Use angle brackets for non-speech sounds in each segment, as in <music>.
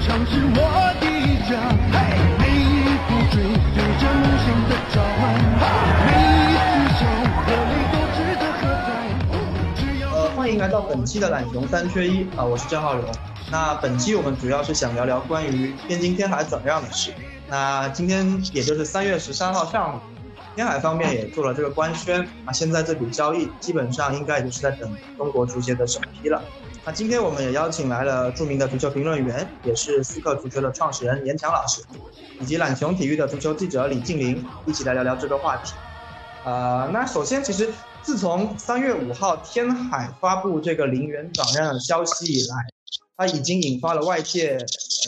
场是我的家，每一步追随着梦想的召唤，每一次笑和泪都值得喝彩。只要呃，欢迎来到本期的懒熊三缺一啊，我是郑浩荣。那本期我们主要是想聊聊关于天津天海转让的事。那今天也就是三月十三号上午，天海方面也做了这个官宣啊，现在这笔交易基本上应该就是在等中国足协的审批了。那今天我们也邀请来了著名的足球评论员，也是思克足球的创始人严强老师，以及懒熊体育的足球记者李静玲，一起来聊聊这个话题。呃，那首先，其实自从三月五号天海发布这个零元转让的消息以来，它已经引发了外界、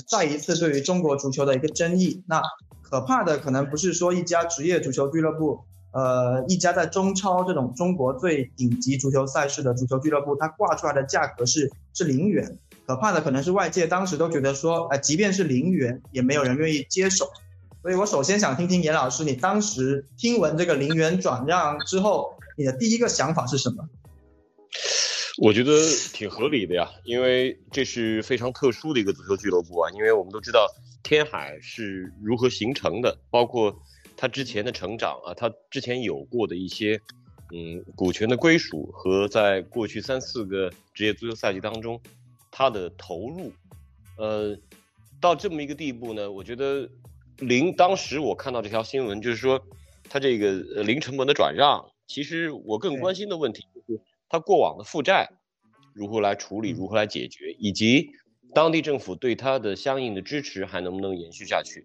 再一次对于中国足球的一个争议。那可怕的可能不是说一家职业足球俱乐部，呃，一家在中超这种中国最顶级足球赛事的足球俱乐部，它挂出来的价格是是零元。可怕的可能是外界当时都觉得说，呃，即便是零元，也没有人愿意接手。所以我首先想听听严老师，你当时听闻这个零元转让之后，你的第一个想法是什么？<laughs> 我觉得挺合理的呀，因为这是非常特殊的一个足球俱乐部啊。因为我们都知道天海是如何形成的，包括它之前的成长啊，他之前有过的一些嗯股权的归属和在过去三四个职业足球赛季当中他的投入，呃，到这么一个地步呢，我觉得零当时我看到这条新闻，就是说他这个呃零成本的转让，其实我更关心的问题就是。他过往的负债如何来处理，如何来解决，以及当地政府对他的相应的支持还能不能延续下去？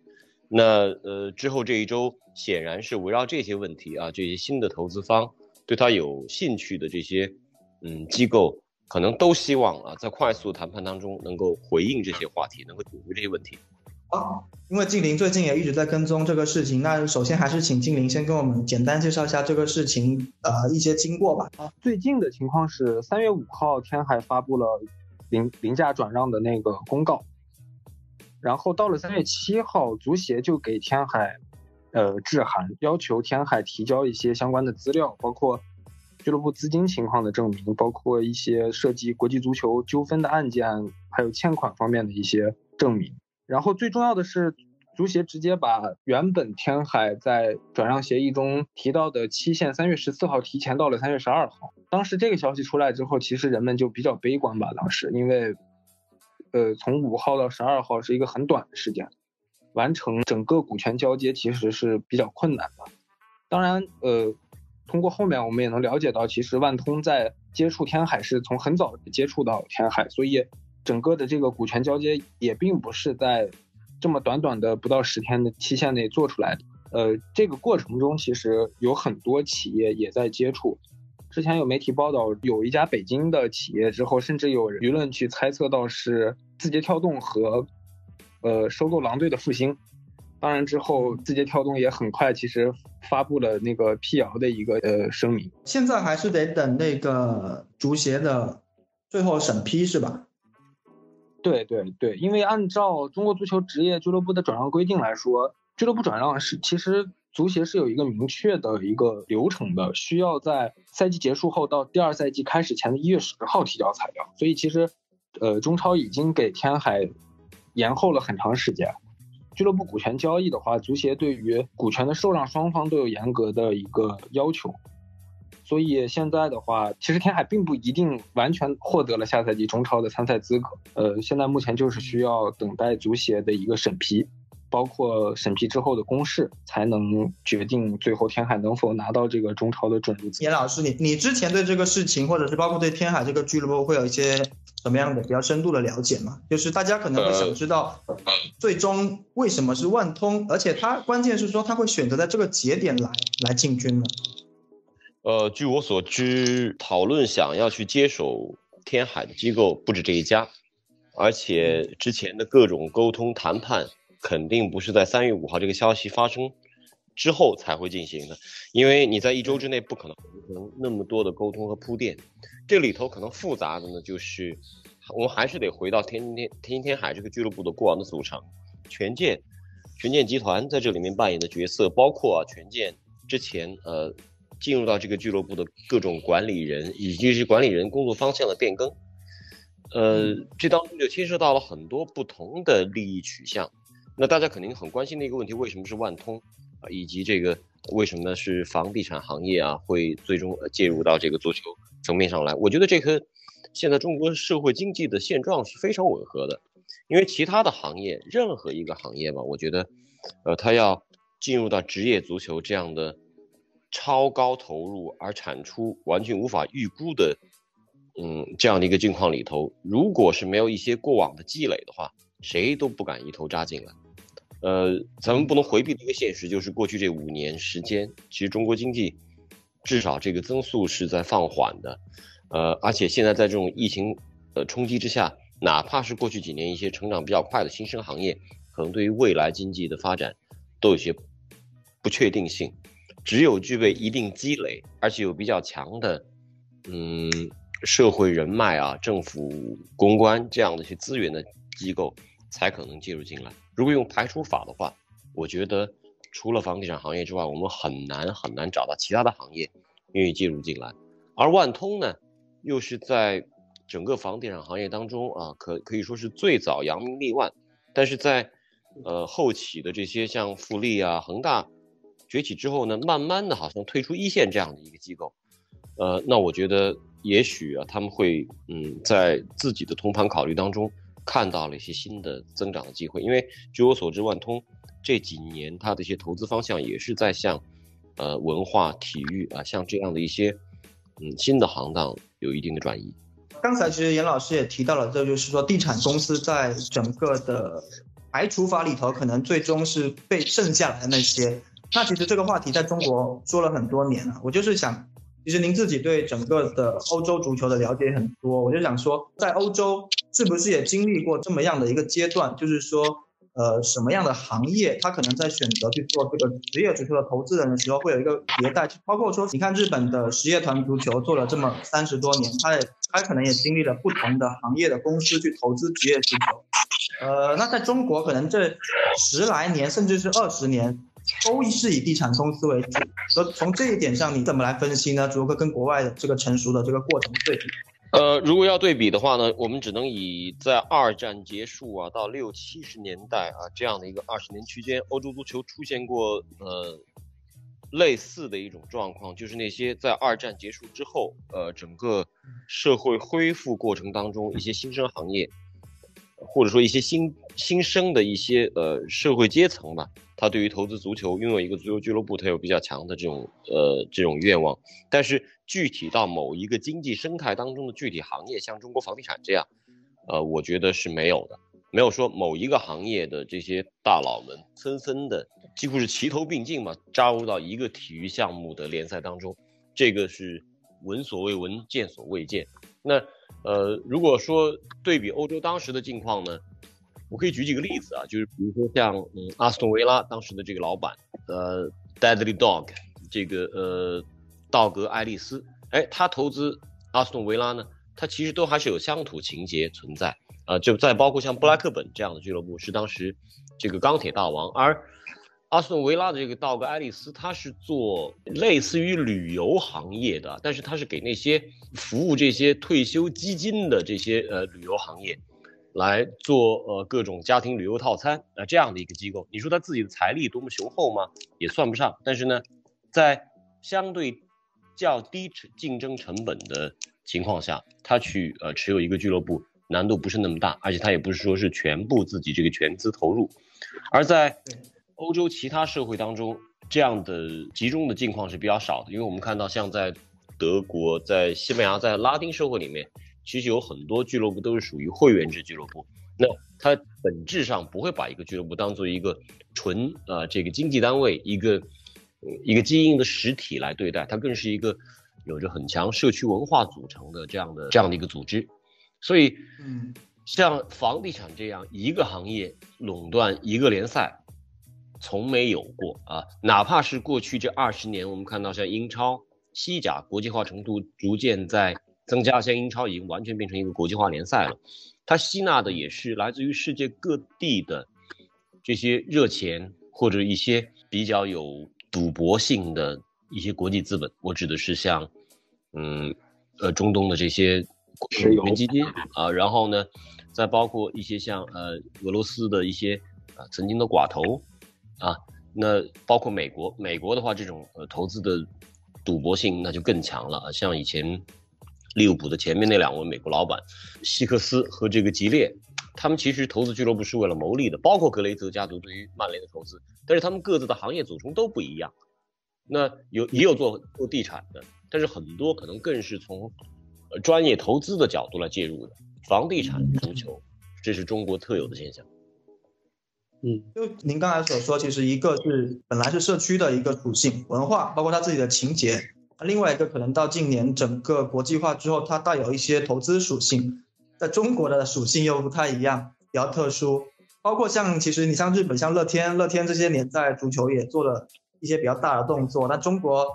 那呃之后这一周显然是围绕这些问题啊，这些新的投资方对他有兴趣的这些嗯机构，可能都希望啊在快速谈判当中能够回应这些话题，能够解决这些问题。好，因为静林最近也一直在跟踪这个事情，那首先还是请静林先跟我们简单介绍一下这个事情呃一些经过吧。啊，最近的情况是三月五号，天海发布了零零价转让的那个公告，然后到了三月七号，足协就给天海呃致函，要求天海提交一些相关的资料，包括俱乐部资金情况的证明，包括一些涉及国际足球纠纷的案件，还有欠款方面的一些证明。然后最重要的是，足协直接把原本天海在转让协议中提到的期限三月十四号提前到了三月十二号。当时这个消息出来之后，其实人们就比较悲观吧。当时因为，呃，从五号到十二号是一个很短的时间，完成整个股权交接其实是比较困难的。当然，呃，通过后面我们也能了解到，其实万通在接触天海是从很早接触到天海，所以。整个的这个股权交接也并不是在这么短短的不到十天的期限内做出来的。呃，这个过程中其实有很多企业也在接触。之前有媒体报道，有一家北京的企业之后，甚至有舆论去猜测到是字节跳动和呃收购狼队的复兴。当然之后，字节跳动也很快其实发布了那个辟谣的一个呃声明。现在还是得等那个足协的最后审批，是吧？对对对，因为按照中国足球职业俱乐部的转让规定来说，俱乐部转让是其实足协是有一个明确的一个流程的，需要在赛季结束后到第二赛季开始前的一月十号提交材料。所以其实，呃，中超已经给天海延后了很长时间。俱乐部股权交易的话，足协对于股权的受让双方都有严格的一个要求。所以现在的话，其实天海并不一定完全获得了下赛季中超的参赛资格。呃，现在目前就是需要等待足协的一个审批，包括审批之后的公示，才能决定最后天海能否拿到这个中超的准入资。严老师，你你之前对这个事情，或者是包括对天海这个俱乐部，会有一些什么样的比较深度的了解吗？就是大家可能会想知道，最终为什么是万通，而且他关键是说他会选择在这个节点来来进军呢？呃，据我所知，讨论想要去接手天海的机构不止这一家，而且之前的各种沟通谈判肯定不是在三月五号这个消息发生之后才会进行的，因为你在一周之内不可能完成那么多的沟通和铺垫，这里头可能复杂的呢，就是我们还是得回到天天天津天海这个俱乐部的过往的组成，权健，权健集团在这里面扮演的角色，包括权健之前呃。进入到这个俱乐部的各种管理人，以及是管理人工作方向的变更，呃，这当中就牵涉到了很多不同的利益取向。那大家肯定很关心的一个问题，为什么是万通啊？以及这个为什么呢？是房地产行业啊，会最终介入到这个足球层面上来？我觉得这和现在中国社会经济的现状是非常吻合的。因为其他的行业，任何一个行业吧，我觉得，呃，它要进入到职业足球这样的超高投入而产出完全无法预估的。嗯，这样的一个境况里头，如果是没有一些过往的积累的话，谁都不敢一头扎进来。呃，咱们不能回避的一个现实就是，过去这五年时间，其实中国经济至少这个增速是在放缓的。呃，而且现在在这种疫情呃冲击之下，哪怕是过去几年一些成长比较快的新生行业，可能对于未来经济的发展都有些不确定性。只有具备一定积累，而且有比较强的，嗯。社会人脉啊，政府公关这样的一些资源的机构才可能介入进来。如果用排除法的话，我觉得除了房地产行业之外，我们很难很难找到其他的行业愿意介入进来。而万通呢，又是在整个房地产行业当中啊，可可以说是最早扬名立万。但是在呃后起的这些像富力啊、恒大崛起之后呢，慢慢的好像退出一线这样的一个机构。呃，那我觉得。也许啊，他们会嗯，在自己的通盘考虑当中看到了一些新的增长的机会。因为据我所知，万通这几年它的一些投资方向也是在向呃文化、体育啊，像这样的一些嗯新的行当有一定的转移。刚才其实严老师也提到了，这就是说地产公司在整个的排除法里头，可能最终是被剩下来的那些。那其实这个话题在中国说了很多年了，我就是想。其实您自己对整个的欧洲足球的了解很多，我就想说，在欧洲是不是也经历过这么样的一个阶段？就是说，呃，什么样的行业，他可能在选择去做这个职业足球的投资人的时候，会有一个迭代。包括说，你看日本的实业团足球做了这么三十多年，他也他可能也经历了不同的行业的公司去投资职业足球。呃，那在中国可能这十来年，甚至是二十年。都是以地产公司为主，所以从这一点上，你怎么来分析呢？如何跟国外的这个成熟的这个过程对比？呃，如果要对比的话呢，我们只能以在二战结束啊到六七十年代啊这样的一个二十年区间，欧洲足球出现过呃类似的一种状况，就是那些在二战结束之后，呃整个社会恢复过程当中一些新生行业。或者说一些新新生的一些呃社会阶层吧，他对于投资足球、拥有一个足球俱乐部，他有比较强的这种呃这种愿望。但是具体到某一个经济生态当中的具体行业，像中国房地产这样，呃，我觉得是没有的，没有说某一个行业的这些大佬们纷纷的几乎是齐头并进嘛，加入到一个体育项目的联赛当中，这个是闻所未闻、见所未见。那。呃，如果说对比欧洲当时的境况呢，我可以举几个例子啊，就是比如说像嗯阿斯顿维拉当时的这个老板，呃，Deadly Dog，这个呃道格爱丽丝，哎，他投资阿斯顿维拉呢，他其实都还是有乡土情节存在啊，就再包括像布莱克本这样的俱乐部是当时这个钢铁大王，而。阿斯顿维拉的这个道格·爱丽丝，他是做类似于旅游行业的，但是他是给那些服务这些退休基金的这些呃旅游行业来做呃各种家庭旅游套餐啊这样的一个机构。你说他自己的财力多么雄厚吗？也算不上。但是呢，在相对较低成竞争成本的情况下，他去呃持有一个俱乐部难度不是那么大，而且他也不是说是全部自己这个全资投入，而在。欧洲其他社会当中，这样的集中的境况是比较少的，因为我们看到，像在德国、在西班牙、在拉丁社会里面，其实有很多俱乐部都是属于会员制俱乐部。那它本质上不会把一个俱乐部当做一个纯呃这个经济单位，一个一个经营的实体来对待，它更是一个有着很强社区文化组成的这样的这样的一个组织。所以，嗯，像房地产这样一个行业垄断一个联赛。从没有过啊！哪怕是过去这二十年，我们看到像英超、西甲国际化程度逐渐在增加，像英超已经完全变成一个国际化联赛了。它吸纳的也是来自于世界各地的这些热钱或者一些比较有赌博性的一些国际资本。我指的是像，嗯，呃，中东的这些石油基金啊，然后呢，再包括一些像呃俄罗斯的一些啊曾经的寡头啊，那包括美国，美国的话这种呃投资的赌博性那就更强了啊，像以前利物浦的前面那两位美国老板希克斯和这个吉列，他们其实投资俱乐部是为了牟利的，包括格雷泽家族对于曼联的投资，但是他们各自的行业组成都不一样。那有也有做做地产的，但是很多可能更是从呃专业投资的角度来介入的，房地产、足球，这是中国特有的现象。嗯，就您刚才所说，其实一个是本来是社区的一个属性文化，包括它自己的情节；另外一个可能到近年整个国际化之后，它带有一些投资属性，在中国的属性又不太一样，比较特殊。包括像其实你像日本，像乐天，乐天这些年在足球也做了一些比较大的动作。那中国，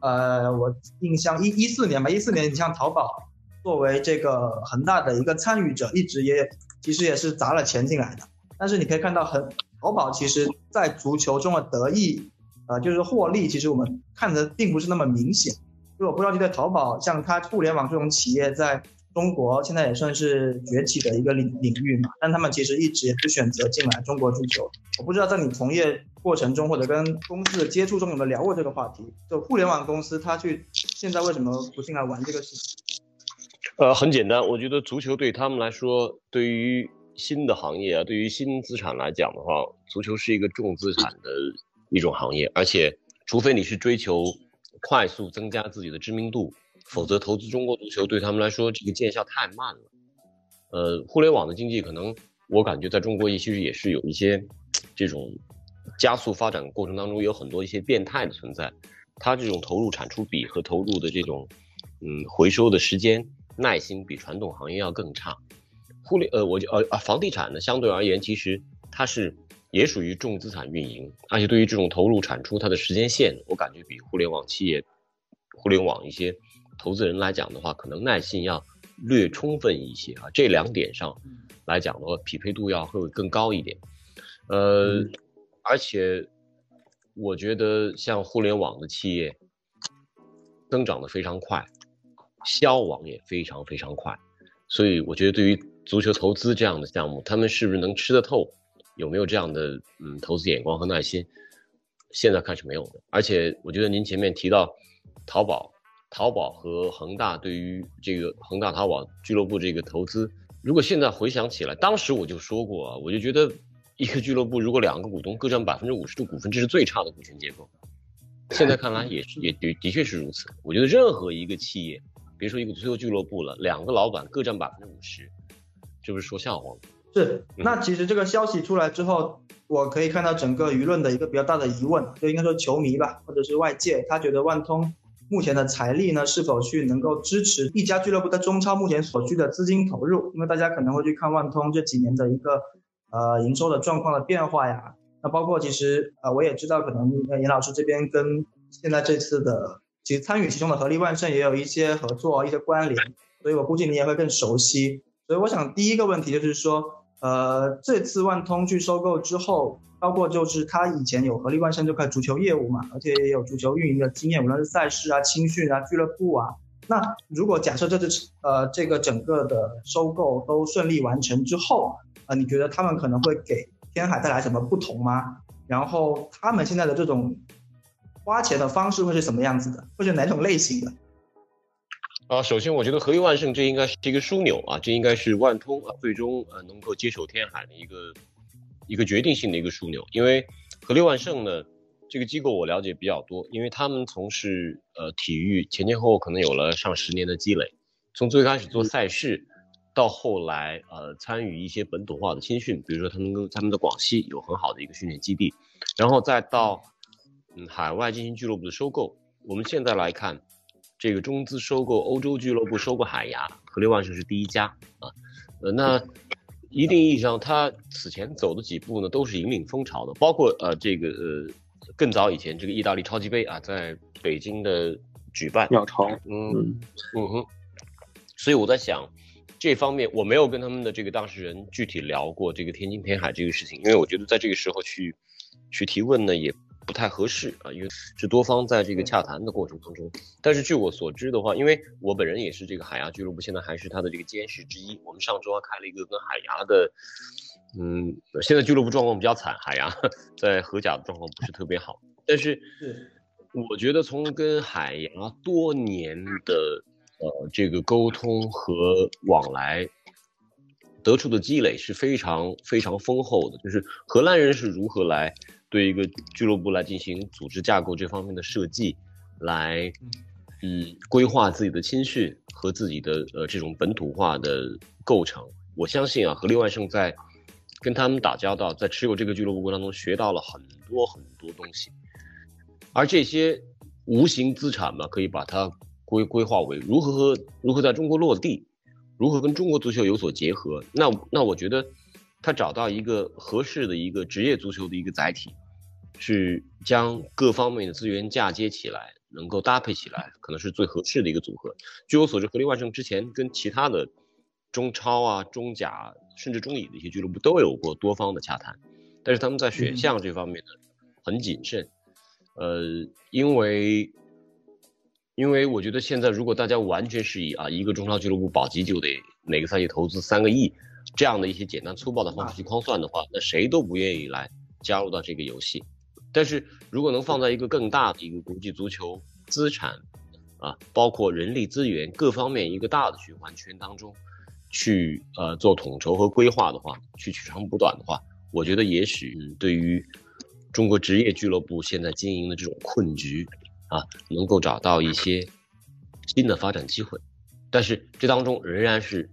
呃，我印象一一四年吧，一四年你像淘宝作为这个恒大的一个参与者，一直也其实也是砸了钱进来的。但是你可以看到，很淘宝其实在足球中的得意，呃，就是获利，其实我们看的并不是那么明显。就我不知道你在淘宝，像它互联网这种企业，在中国现在也算是崛起的一个领领域嘛，但他们其实一直也是选择进来中国足球。我不知道在你从业过程中，或者跟公司的接触中有没有聊过这个话题？就互联网公司，它去现在为什么不进来玩这个事情？呃，很简单，我觉得足球对他们来说，对于新的行业啊，对于新资产来讲的话，足球是一个重资产的一种行业，而且除非你是追求快速增加自己的知名度，否则投资中国足球对他们来说这个见效太慢了。呃，互联网的经济可能我感觉在中国也其实也是有一些这种加速发展过程当中有很多一些变态的存在，它这种投入产出比和投入的这种嗯回收的时间耐心比传统行业要更差。互联呃，我就呃啊，房地产呢，相对而言，其实它是也属于重资产运营，而且对于这种投入产出，它的时间线，我感觉比互联网企业、互联网一些投资人来讲的话，可能耐性要略充分一些啊。这两点上来讲的话，匹配度要会更高一点。呃，而且我觉得像互联网的企业增长的非常快，消亡也非常非常快，所以我觉得对于足球投资这样的项目，他们是不是能吃得透？有没有这样的嗯投资眼光和耐心？现在看是没有的。而且我觉得您前面提到淘宝，淘宝和恒大对于这个恒大淘宝俱乐部这个投资，如果现在回想起来，当时我就说过啊，我就觉得一个俱乐部如果两个股东各占百分之五十的股份，这是最差的股权结构。现在看来也是也的的确是如此。我觉得任何一个企业，别说一个足球俱乐部了，两个老板各占百分之五十。这不是说笑话吗？是，那其实这个消息出来之后，我可以看到整个舆论的一个比较大的疑问，就应该说球迷吧，或者是外界，他觉得万通目前的财力呢，是否去能够支持一家俱乐部在中超目前所需的资金投入？因为大家可能会去看万通这几年的一个呃营收的状况的变化呀。那包括其实呃我也知道，可能严老师这边跟现在这次的其实参与其中的合力万盛也有一些合作、一些关联，所以我估计你也会更熟悉。所以我想第一个问题就是说，呃，这次万通去收购之后，包括就是他以前有合力万盛这块足球业务嘛，而且也有足球运营的经验，无论是赛事啊、青训啊、俱乐部啊。那如果假设这次呃这个整个的收购都顺利完成之后，呃，你觉得他们可能会给天海带来什么不同吗？然后他们现在的这种花钱的方式会是什么样子的？会是哪种类型的？啊，首先我觉得合力万盛这应该是一个枢纽啊，这应该是万通啊最终呃能够接手天海的一个一个决定性的一个枢纽。因为合力万盛呢这个机构我了解比较多，因为他们从事呃体育前前后后可能有了上十年的积累，从最开始做赛事，到后来呃参与一些本土化的青训，比如说他们跟他们的广西有很好的一个训练基地，然后再到嗯海外进行俱乐部的收购。我们现在来看。这个中资收购欧洲俱乐部，收购海牙，和力万盛是第一家啊，呃，那一定意义上，他此前走的几步呢，都是引领风潮的，包括呃这个呃更早以前这个意大利超级杯啊，在北京的举办，鸟巢，嗯嗯哼，所以我在想，这方面我没有跟他们的这个当事人具体聊过这个天津天海这个事情，因为我觉得在这个时候去去提问呢，也不太合适啊，因为是多方在这个洽谈的过程当中。但是据我所知的话，因为我本人也是这个海牙俱乐部，现在还是他的这个监事之一。我们上周还开了一个跟海牙的，嗯，现在俱乐部状况比较惨，海牙 <laughs> 在荷甲的状况不是特别好。但是，我觉得从跟海牙多年的呃这个沟通和往来。得出的积累是非常非常丰厚的，就是荷兰人是如何来对一个俱乐部来进行组织架构这方面的设计，来嗯规划自己的青训和自己的呃这种本土化的构成。我相信啊，和另外胜在跟他们打交道，在持有这个俱乐部过程当中学到了很多很多东西，而这些无形资产嘛，可以把它规规划为如何和如何在中国落地。如何跟中国足球有所结合？那那我觉得，他找到一个合适的一个职业足球的一个载体，是将各方面的资源嫁接起来，能够搭配起来，可能是最合适的一个组合。据我所知，合力万盛之前跟其他的中超啊、中甲甚至中乙的一些俱乐部都有过多方的洽谈，但是他们在选项这方面呢很谨慎，呃，因为。因为我觉得现在如果大家完全是以啊一个中超俱乐部保级就得每个赛季投资三个亿这样的一些简单粗暴的方式去框算的话，那谁都不愿意来加入到这个游戏。但是如果能放在一个更大的一个国际足球资产啊，包括人力资源各方面一个大的循环圈当中，去呃做统筹和规划的话，去取长补短的话，我觉得也许对于中国职业俱乐部现在经营的这种困局。啊，能够找到一些新的发展机会，但是这当中仍然是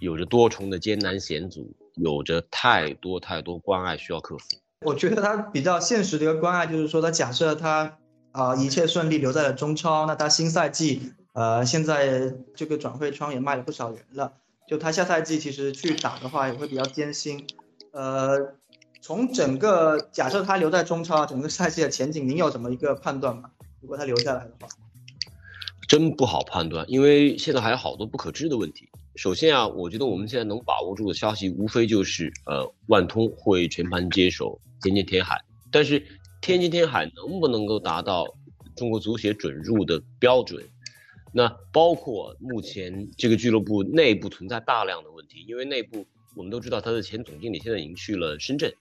有着多重的艰难险阻，有着太多太多关爱需要克服。我觉得他比较现实的一个关爱就是说，他假设他啊一切顺利留在了中超，那他新赛季呃现在这个转会窗也卖了不少人了，就他下赛季其实去打的话也会比较艰辛。呃，从整个假设他留在中超，整个赛季的前景，您有什么一个判断吗？如果他留下来的话，真不好判断，因为现在还有好多不可知的问题。首先啊，我觉得我们现在能把握住的消息，无非就是呃，万通会全盘接手天津天海，但是天津天海能不能够达到中国足协准入的标准？那包括目前这个俱乐部内部存在大量的问题，因为内部我们都知道，他的前总经理现在已经去了深圳。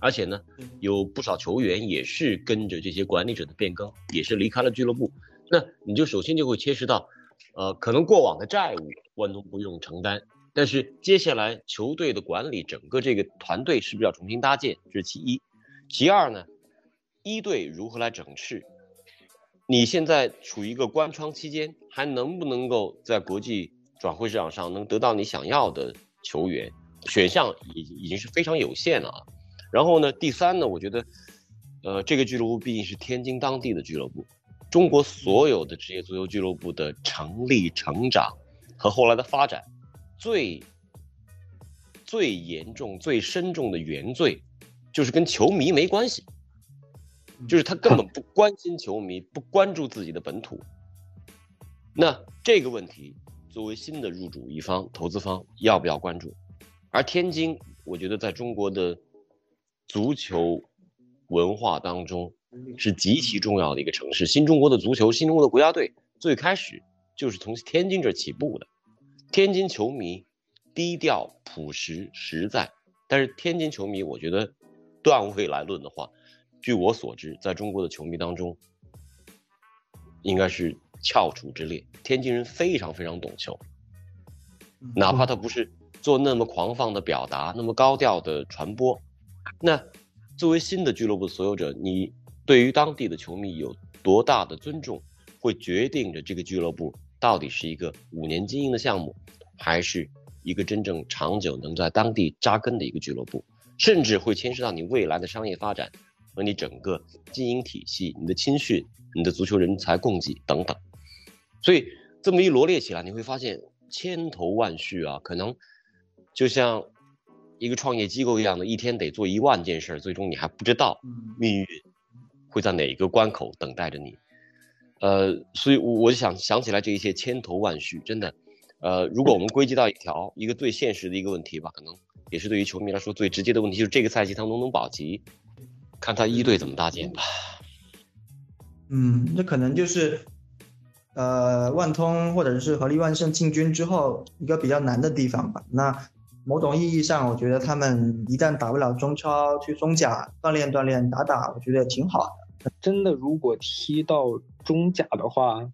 而且呢，有不少球员也是跟着这些管理者的变更，也是离开了俱乐部。那你就首先就会切实到，呃，可能过往的债务万通不用承担，但是接下来球队的管理，整个这个团队是不是要重新搭建？这是其一。其二呢，一队如何来整治？你现在处于一个关窗期间，还能不能够在国际转会市场上能得到你想要的球员？选项已已经是非常有限了啊。然后呢，第三呢，我觉得，呃，这个俱乐部毕竟是天津当地的俱乐部，中国所有的职业足球俱乐部的成立、成长和后来的发展，最最严重、最深重的原罪，就是跟球迷没关系，就是他根本不关心球迷，<laughs> 不关注自己的本土。那这个问题，作为新的入主一方、投资方，要不要关注？而天津，我觉得在中国的。足球文化当中是极其重要的一个城市。新中国的足球，新中国的国家队最开始就是从天津这起步的。天津球迷低调、朴实、实在，但是天津球迷，我觉得段位来论的话，据我所知，在中国的球迷当中，应该是翘楚之列。天津人非常非常懂球，哪怕他不是做那么狂放的表达，那么高调的传播。那作为新的俱乐部所有者，你对于当地的球迷有多大的尊重，会决定着这个俱乐部到底是一个五年经营的项目，还是一个真正长久能在当地扎根的一个俱乐部，甚至会牵涉到你未来的商业发展和你整个经营体系、你的青训、你的足球人才供给等等。所以这么一罗列起来，你会发现千头万绪啊，可能就像。一个创业机构一样的，一天得做一万件事，最终你还不知道命运会在哪一个关口等待着你。呃，所以，我我就想想起来这一切千头万绪，真的。呃，如果我们归结到一条一个最现实的一个问题吧，可能也是对于球迷来说最直接的问题，就是这个赛季他能不能保级？看他一队怎么搭建吧。嗯，这可能就是，呃，万通或者是合力万盛进军之后一个比较难的地方吧。那某种意义上，我觉得他们一旦打不了中超，去中甲锻炼锻炼、打打，我觉得也挺好的。真的，如果踢到中甲的话，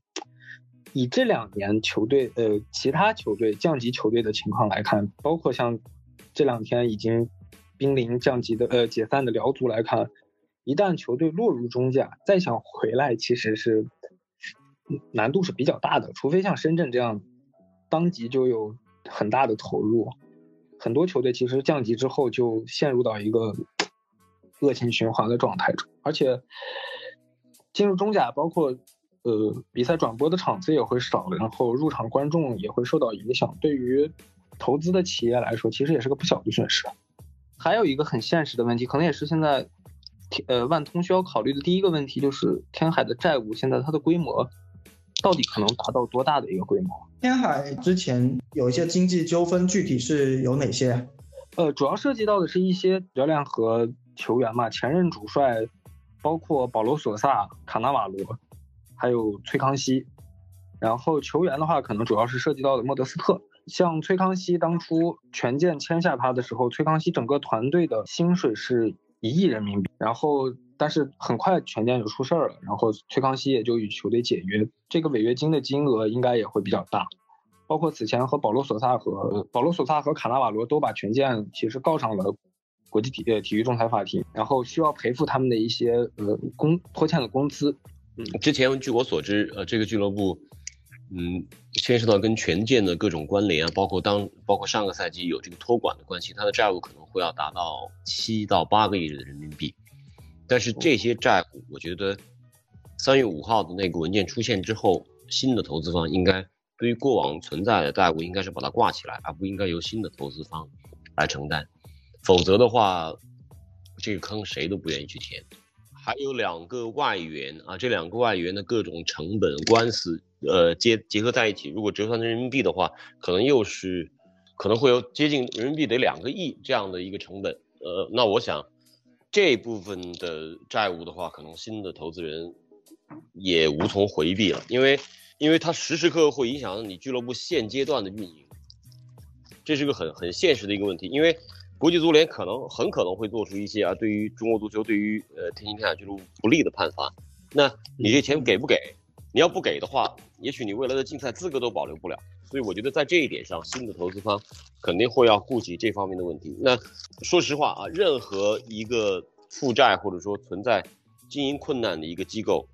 以这两年球队呃其他球队降级球队的情况来看，包括像这两天已经濒临降级的呃解散的辽足来看，一旦球队落入中甲，再想回来其实是难度是比较大的，除非像深圳这样当即就有很大的投入。很多球队其实降级之后就陷入到一个恶性循环的状态中，而且进入中甲，包括呃比赛转播的场次也会少，然后入场观众也会受到影响。对于投资的企业来说，其实也是个不小的损失。还有一个很现实的问题，可能也是现在呃万通需要考虑的第一个问题，就是天海的债务现在它的规模到底可能达到多大的一个规模？天海之前有一些经济纠纷，具体是有哪些啊？呃，主要涉及到的是一些流量和球员嘛，前任主帅包括保罗·索萨、卡纳瓦罗，还有崔康熙。然后球员的话，可能主要是涉及到的莫德斯特。像崔康熙当初权健签下他的时候，崔康熙整个团队的薪水是一亿人民币。然后，但是很快权健就出事儿了，然后崔康熙也就与球队解约，这个违约金的金额应该也会比较大。包括此前和保罗·索萨和保罗·索萨和卡纳瓦罗都把权健其实告上了国际体呃体育仲裁法庭，然后需要赔付他们的一些呃工拖欠的工资。嗯之前据我所知，呃，这个俱乐部，嗯，牵涉到跟权健的各种关联啊，包括当包括上个赛季有这个托管的关系，他的债务可能会要达到七到八个亿的人民币。但是这些债务，我觉得三月五号的那个文件出现之后，新的投资方应该对于过往存在的债务，应该是把它挂起来，而不应该由新的投资方来承担。否则的话，这个坑谁都不愿意去填。还有两个外援啊，这两个外援的各种成本官司，呃，结结合在一起，如果折算成人民币的话，可能又是可能会有接近人民币得两个亿这样的一个成本。呃，那我想这部分的债务的话，可能新的投资人也无从回避了，因为因为它时时刻刻会影响到你俱乐部现阶段的运营，这是个很很现实的一个问题，因为。国际足联可能很可能会做出一些啊，对于中国足球、对于呃天津天海俱乐部不利的判罚。那你这钱给不给？你要不给的话，也许你未来的竞赛资格都保留不了。所以我觉得在这一点上，新的投资方肯定会要顾及这方面的问题。那说实话啊，任何一个负债或者说存在经营困难的一个机构，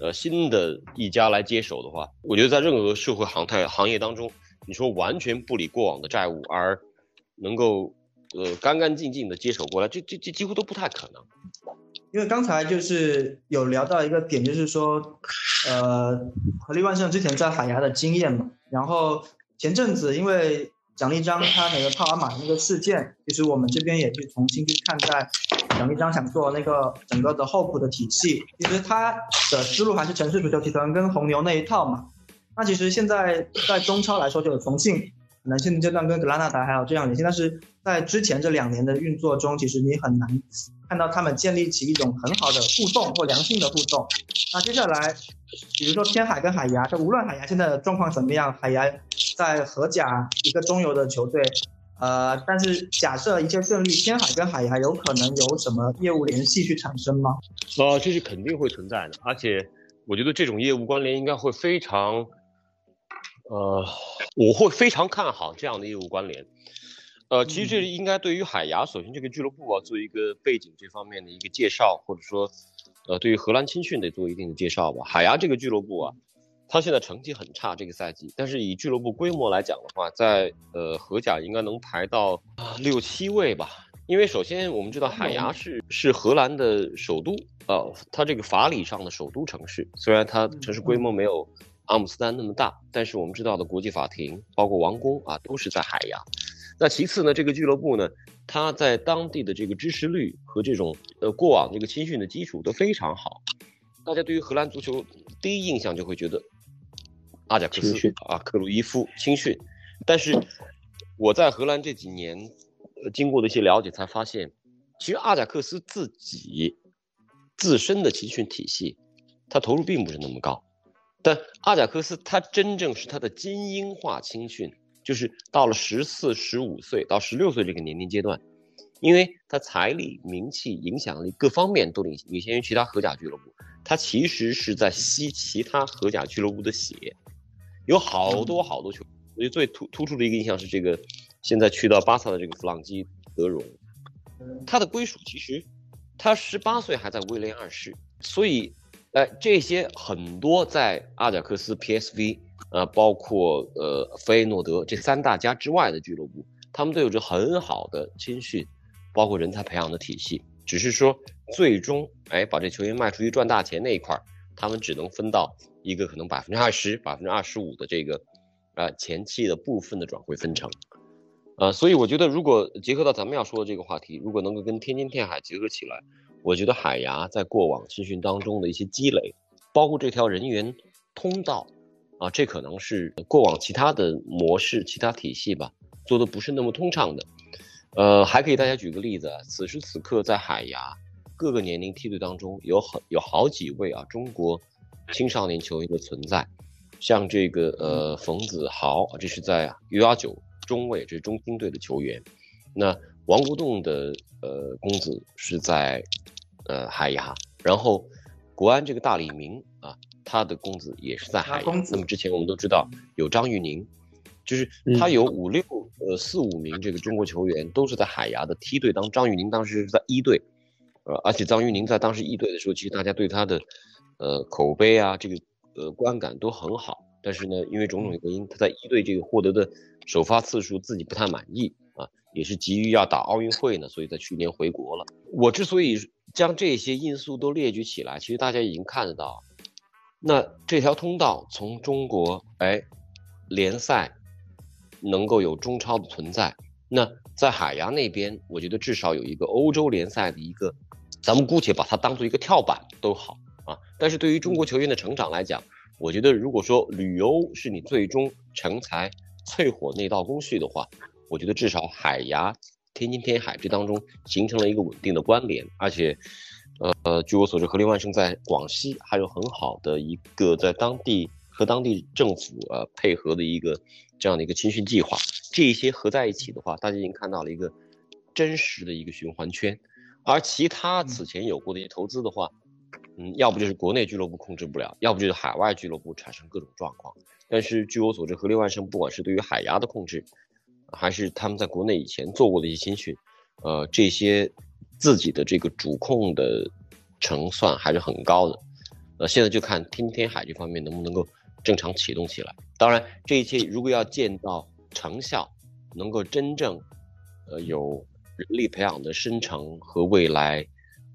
呃，新的一家来接手的话，我觉得在任何社会航态行业当中，你说完全不理过往的债务而能够。呃，干干净净的接手过来，这这这几乎都不太可能。因为刚才就是有聊到一个点，就是说，呃，合力万盛之前在海牙的经验嘛，然后前阵子因为蒋立章他那个帕尔马那个事件，其实我们这边也去重新去看待蒋立章想做那个整个的后补的体系，其实他的思路还是城市足球集团跟红牛那一套嘛。那其实现在在中超来说，就是重庆。可能现阶段跟格拉纳达还有这样联系，但是在之前这两年的运作中，其实你很难看到他们建立起一种很好的互动或良性的互动。那接下来，比如说天海跟海牙，就无论海牙现在的状况怎么样，海牙在荷甲一个中游的球队，呃，但是假设一切顺利，天海跟海牙有可能有什么业务联系去产生吗？呃，这是肯定会存在的，而且我觉得这种业务关联应该会非常。呃，我会非常看好这样的业务关联。呃，其实这应该对于海牙，首先这个俱乐部啊，做一个背景这方面的一个介绍，或者说，呃，对于荷兰青训得做一定的介绍吧。海牙这个俱乐部啊，它现在成绩很差，这个赛季，但是以俱乐部规模来讲的话，在呃荷甲应该能排到六七位吧。因为首先我们知道海牙是是荷兰的首都，呃，它这个法理上的首都城市，虽然它城市规模没有。阿姆斯特丹那么大，但是我们知道的国际法庭，包括王宫啊，都是在海牙。那其次呢，这个俱乐部呢，它在当地的这个支持率和这种呃过往这个青训的基础都非常好。大家对于荷兰足球第一印象就会觉得阿贾克斯啊、克鲁伊夫青训，但是我在荷兰这几年呃经过的一些了解才发现，其实阿贾克斯自己自身的青训体系，他投入并不是那么高。但阿贾克斯他真正是他的精英化青训，就是到了十四、十五岁到十六岁这个年龄阶段，因为他财力、名气、影响力各方面都领领先于其他荷甲俱乐部，他其实是在吸其他荷甲俱乐部的血，有好多好多球。我觉得最突突出的一个印象是这个，现在去到巴萨的这个弗朗基德容，他的归属其实，他十八岁还在威廉二世，所以。哎，这些很多在阿贾克斯、PSV，呃，包括呃，菲诺德这三大家之外的俱乐部，他们都有着很好的青训，包括人才培养的体系。只是说，最终哎，把这球员卖出去赚大钱那一块，他们只能分到一个可能百分之二十、百分之二十五的这个，呃，前期的部分的转会分成。呃，所以我觉得，如果结合到咱们要说的这个话题，如果能够跟天津天海结合起来。我觉得海牙在过往青训当中的一些积累，包括这条人员通道，啊，这可能是过往其他的模式、其他体系吧，做的不是那么通畅的。呃，还可以大家举个例子，此时此刻在海牙各个年龄梯队当中，有很有好几位啊中国青少年球员的存在，像这个呃冯子豪，这是在 U29 中卫，这是中青队的球员。那王国栋的呃公子是在。呃，海牙，然后国安这个大李明啊，他的公子也是在海牙。那么之前我们都知道有张玉宁，就是他有五六呃四五名这个中国球员都是在海牙的梯队当。张玉宁当时是在一队，呃，而且张玉宁在当时一队的时候，其实大家对他的呃口碑啊，这个呃观感都很好。但是呢，因为种种原因，他在一队这个获得的首发次数自己不太满意啊，也是急于要打奥运会呢，所以在去年回国了。我之所以。将这些因素都列举起来，其实大家已经看得到，那这条通道从中国哎联赛能够有中超的存在，那在海牙那边，我觉得至少有一个欧洲联赛的一个，咱们姑且把它当做一个跳板都好啊。但是对于中国球员的成长来讲，我觉得如果说旅游是你最终成才淬火那道工序的话，我觉得至少海牙。天津天海这当中形成了一个稳定的关联，而且，呃，据我所知，合林万盛在广西还有很好的一个在当地和当地政府呃配合的一个这样的一个青训计划。这些合在一起的话，大家已经看到了一个真实的一个循环圈。而其他此前有过的一些投资的话，嗯，要不就是国内俱乐部控制不了，要不就是海外俱乐部产生各种状况。但是据我所知，合林万盛不管是对于海牙的控制，还是他们在国内以前做过的一些青训，呃，这些自己的这个主控的成算还是很高的，呃，现在就看天天海这方面能不能够正常启动起来。当然，这一切如果要见到成效，能够真正，呃，有人力培养的生成和未来，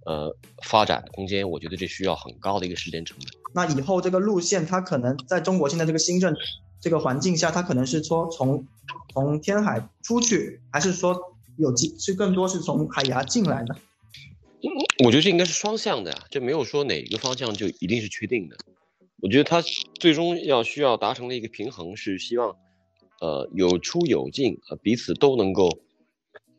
呃，发展空间，我觉得这需要很高的一个时间成本。那以后这个路线，它可能在中国现在这个新政这个环境下，它可能是说从。从天海出去，还是说有机是更多是从海牙进来呢？我觉得这应该是双向的呀，这没有说哪一个方向就一定是确定的。我觉得他最终要需要达成的一个平衡是希望，呃，有出有进，呃，彼此都能够，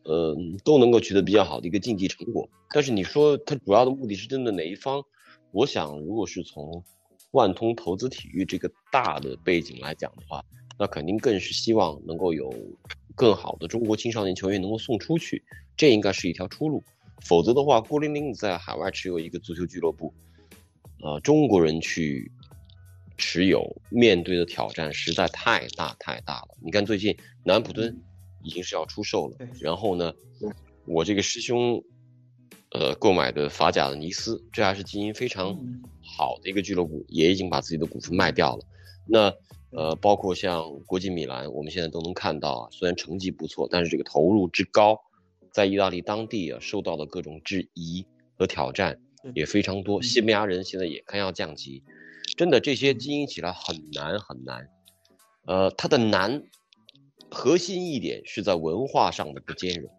呃，都能够取得比较好的一个竞技成果。但是你说它主要的目的是针对哪一方？我想，如果是从万通投资体育这个大的背景来讲的话。那肯定更是希望能够有更好的中国青少年球员能够送出去，这应该是一条出路。否则的话，孤零零在海外持有一个足球俱乐部，呃，中国人去持有，面对的挑战实在太大太大了。你看最近南普敦已经是要出售了，然后呢，我这个师兄，呃，购买的法甲的尼斯，这还是经营非常好的一个俱乐部，也已经把自己的股份卖掉了。那。呃，包括像国际米兰，我们现在都能看到啊，虽然成绩不错，但是这个投入之高，在意大利当地啊，受到的各种质疑和挑战也非常多。西班牙人现在也看要降级，真的这些经营起来很难很难。呃，它的难，核心一点是在文化上的不兼容，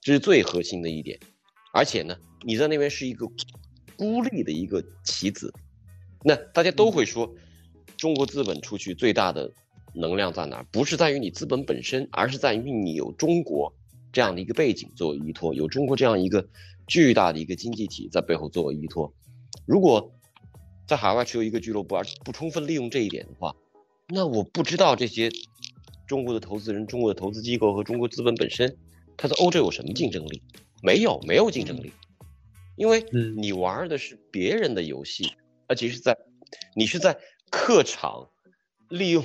这是最核心的一点。而且呢，你在那边是一个孤立的一个棋子，那大家都会说。中国资本出去最大的能量在哪？不是在于你资本本身，而是在于你有中国这样的一个背景作为依托，有中国这样一个巨大的一个经济体在背后作为依托。如果在海外持有一个俱乐部，而不充分利用这一点的话，那我不知道这些中国的投资人、中国的投资机构和中国资本本身，它在欧洲有什么竞争力？没有，没有竞争力，因为你玩的是别人的游戏，而且是在你是在客场利用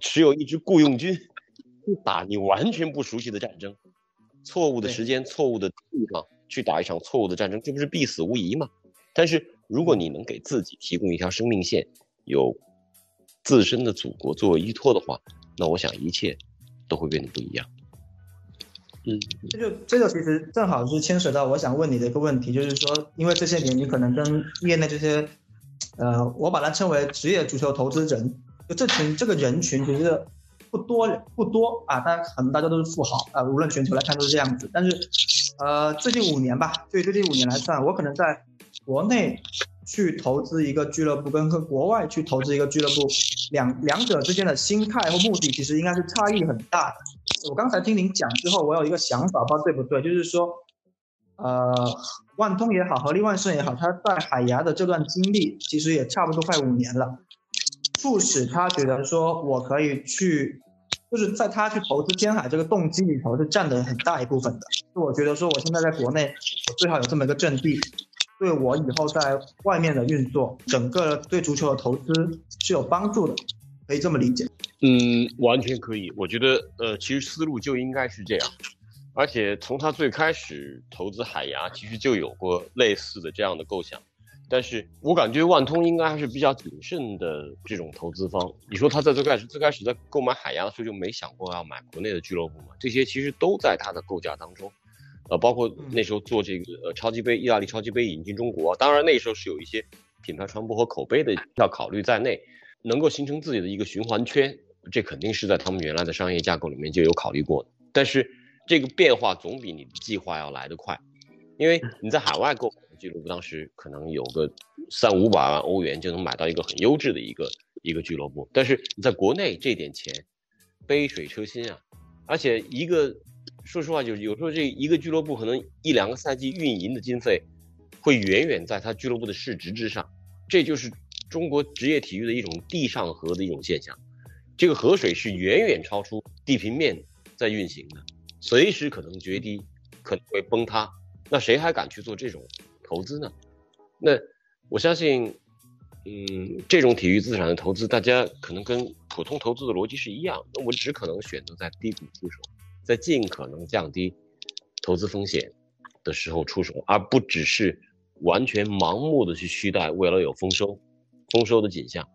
持有一支雇佣军去打你完全不熟悉的战争，错误的时间、错误的地方去打一场错误的战争，这不是必死无疑吗？但是如果你能给自己提供一条生命线，有自身的祖国作为依托的话，那我想一切都会变得不一样。嗯，这就这就其实正好是牵扯到我想问你的一个问题，就是说，因为这些年你可能跟业内这些，呃，我把它称为职业足球投资人，就这群这个人群其实不多不多啊，大家可能大家都是富豪啊，无论全球来看都是这样子。但是，呃，最近五年吧，对最近五年来算，我可能在国内去投资一个俱乐部，跟跟国外去投资一个俱乐部，两两者之间的心态和目的其实应该是差异很大的。我刚才听您讲之后，我有一个想法，不知道对不对，就是说，呃，万通也好，合力万盛也好，他在海牙的这段经历其实也差不多快五年了，促使他觉得说我可以去，就是在他去投资天海这个动机里头是占的很大一部分的。就我觉得说我现在在国内，我最好有这么一个阵地，对我以后在外面的运作，整个对足球的投资是有帮助的，可以这么理解。嗯，完全可以。我觉得，呃，其实思路就应该是这样，而且从他最开始投资海牙，其实就有过类似的这样的构想。但是我感觉万通应该还是比较谨慎的这种投资方。你说他在最开始最开始在购买海牙的时候就没想过要买国内的俱乐部吗？这些其实都在他的构架当中，呃，包括那时候做这个呃超级杯，意大利超级杯引进中国，当然那时候是有一些品牌传播和口碑的要考虑在内，能够形成自己的一个循环圈。这肯定是在他们原来的商业架构里面就有考虑过，但是这个变化总比你的计划要来得快，因为你在海外购买俱乐部，当时可能有个三五百万欧元就能买到一个很优质的一个一个俱乐部，但是你在国内这点钱杯水车薪啊，而且一个说实话就是有时候这一个俱乐部可能一两个赛季运营的经费会远远在他俱乐部的市值之上，这就是中国职业体育的一种地上河的一种现象。这个河水是远远超出地平面在运行的，随时可能决堤，可能会崩塌。那谁还敢去做这种投资呢？那我相信，嗯，这种体育资产的投资，大家可能跟普通投资的逻辑是一样。那我只可能选择在低谷出手，在尽可能降低投资风险的时候出手，而不只是完全盲目的去期待未来有丰收、丰收的景象。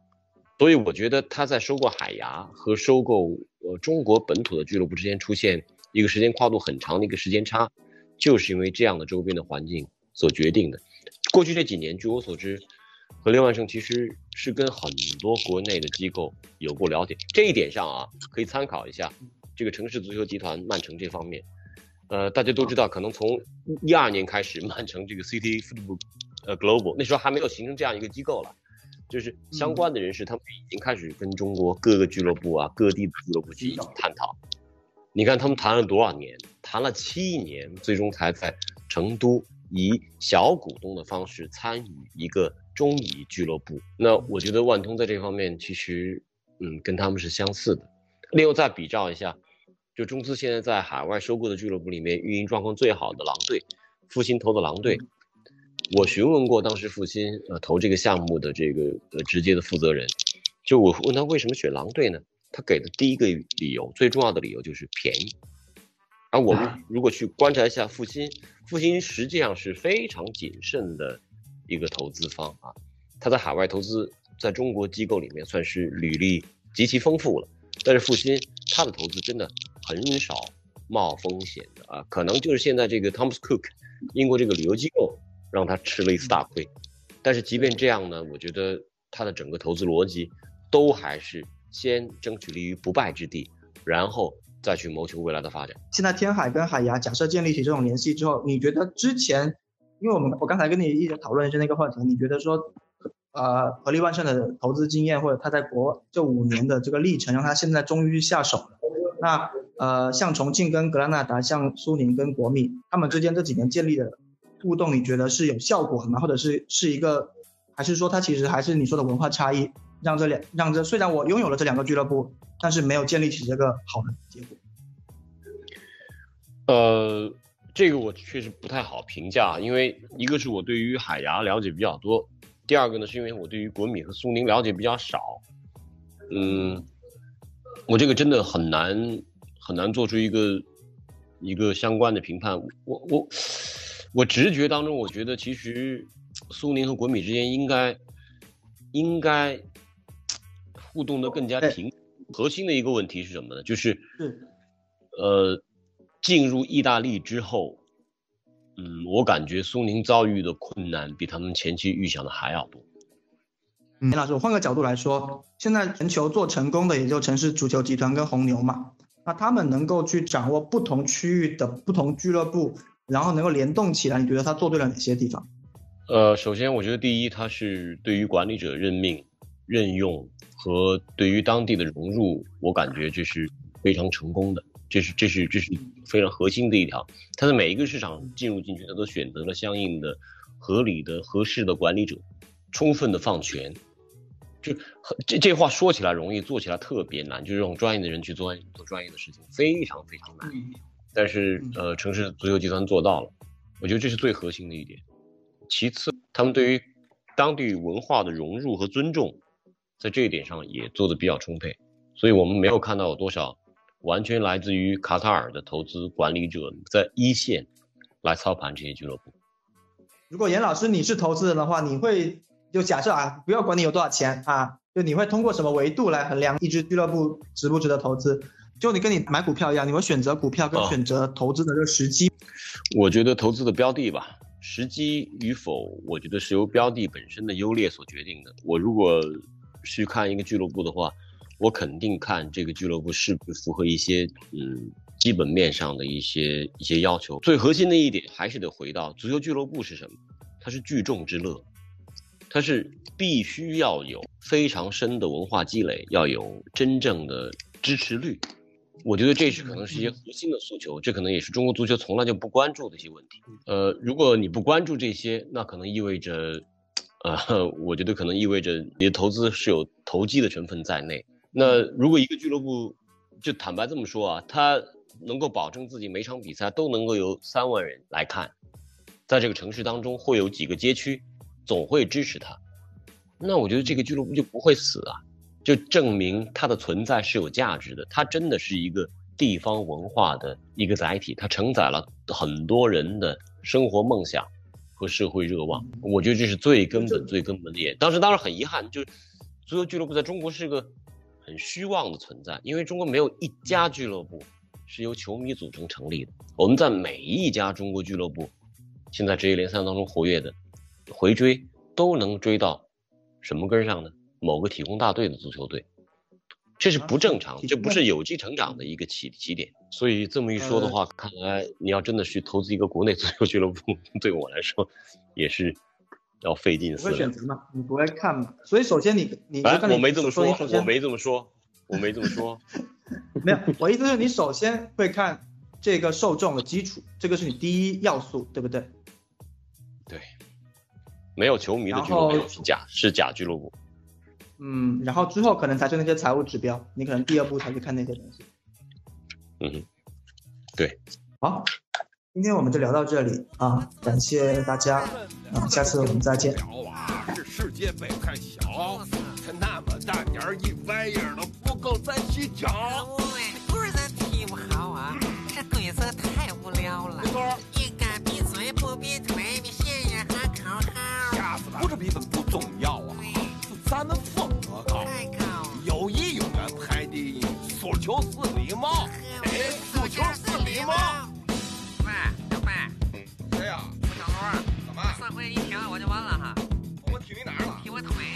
所以我觉得他在收购海牙和收购呃中国本土的俱乐部之间出现一个时间跨度很长的一个时间差，就是因为这样的周边的环境所决定的。过去这几年，据我所知，和联万盛其实是跟很多国内的机构有过了解。这一点上啊，可以参考一下这个城市足球集团曼城这方面。呃，大家都知道，可能从一二年开始，曼城这个 City Football 呃 Global 那时候还没有形成这样一个机构了。就是相关的人士，他们已经开始跟中国各个俱乐部啊、各地的俱乐部去探讨。你看他们谈了多少年？谈了七年，最终才在成都以小股东的方式参与一个中乙俱乐部。那我觉得万通在这方面其实，嗯，跟他们是相似的。另外再比照一下，就中资现在在海外收购的俱乐部里面，运营状况最好的狼队，复兴投的狼队。我询问过当时复兴呃投这个项目的这个呃直接的负责人，就我问他为什么选狼队呢？他给的第一个理由，最重要的理由就是便宜。而我们如果去观察一下复兴，复兴实际上是非常谨慎的一个投资方啊，他在海外投资，在中国机构里面算是履历极其丰富了。但是复兴他的投资真的很少冒风险的啊，可能就是现在这个 Thomas Cook 英国这个旅游机构。让他吃了一次大亏，但是即便这样呢，我觉得他的整个投资逻辑都还是先争取立于不败之地，然后再去谋求未来的发展。现在天海跟海牙假设建立起这种联系之后，你觉得之前，因为我们我刚才跟你一直讨论是那个话题，你觉得说，呃，合力万盛的投资经验或者他在国这五年的这个历程，让他现在终于下手了。那呃，像重庆跟格拉纳达，像苏宁跟国米，他们之间这几年建立的。互动，你觉得是有效果的吗？或者是是一个，还是说它其实还是你说的文化差异，让这两让这虽然我拥有了这两个俱乐部，但是没有建立起这个好的结果。呃，这个我确实不太好评价，因为一个是我对于海牙了解比较多，第二个呢是因为我对于国米和苏宁了解比较少。嗯，我这个真的很难很难做出一个一个相关的评判。我我我直觉当中，我觉得其实苏宁和国米之间应该应该互动的更加平。核心的一个问题是什么呢？就是呃。进入意大利之后，嗯，我感觉苏宁遭遇的困难比他们前期预想的还要多。嗯，老师，我换个角度来说，现在全球做成功的也就城市足球集团跟红牛嘛，那他们能够去掌握不同区域的不同俱乐部，然后能够联动起来，你觉得他做对了哪些地方？呃，首先我觉得第一，他是对于管理者任命、任用和对于当地的融入，我感觉这是非常成功的。这是这是这是非常核心的一条，他在每一个市场进入进去，他都选择了相应的、合理的、合适的管理者，充分的放权。就这这话说起来容易，做起来特别难，就是让专业的人去做做专业的事情，非常非常难。但是呃，城市足球集团做到了，我觉得这是最核心的一点。其次，他们对于当地文化的融入和尊重，在这一点上也做得比较充沛，所以我们没有看到有多少。完全来自于卡塔尔的投资管理者在一线来操盘这些俱乐部。如果严老师你是投资人的话，你会就假设啊，不要管你有多少钱啊，就你会通过什么维度来衡量一支俱乐部值不值得投资？就你跟你买股票一样，你会选择股票跟选择投资的这个时机。我觉得投资的标的吧，时机与否，我觉得是由标的本身的优劣所决定的。我如果去看一个俱乐部的话。我肯定看这个俱乐部是不是符合一些嗯基本面上的一些一些要求。最核心的一点还是得回到足球俱乐部是什么？它是聚众之乐，它是必须要有非常深的文化积累，要有真正的支持率。我觉得这是可能是一些核心的诉求，这可能也是中国足球从来就不关注的一些问题。呃，如果你不关注这些，那可能意味着，呃，<laughs> 我觉得可能意味着你的投资是有投机的成分在内。那如果一个俱乐部，就坦白这么说啊，他能够保证自己每场比赛都能够有三万人来看，在这个城市当中会有几个街区总会支持他，那我觉得这个俱乐部就不会死啊，就证明它的存在是有价值的，它真的是一个地方文化的一个载体，它承载了很多人的生活梦想和社会热望，我觉得这是最根本、最根本的也。当时当然很遗憾，就是足球俱乐部在中国是个。很虚妄的存在，因为中国没有一家俱乐部是由球迷组成成立的。我们在每一家中国俱乐部，现在职业联赛当中活跃的，回追都能追到什么根上呢？某个体工大队的足球队，这是不正常，这不是有机成长的一个起起点。所以这么一说的话，看来你要真的去投资一个国内足球俱乐部，<laughs> 对我来说也是。要费劲思，不会选择嘛？你不会看嘛？所以首先你你，我没这么说，我没这么说，我没这么说，没有，我意思是你首先会看这个受众的基础，这个是你第一要素，对不对？对，没有球迷的俱乐部是假，是假俱乐部。嗯，然后之后可能才是那些财务指标，你可能第二步才去看那些东西。嗯，对，好。今天我们就聊到这里啊，感谢大家啊，下次我们再见。这世界杯太小，才那么大点儿一玩意儿都不够咱洗脚。不是咱踢不好啊，这规则太无聊了。没错，应该闭嘴不闭腿，比还口好。下次不是比分不重要啊，咱们球是礼貌。哎，足球是狸猫。喂，小范。谁呀、我小罗。怎么？上回你停了我就完了哈。我停你哪儿了？踢我腿。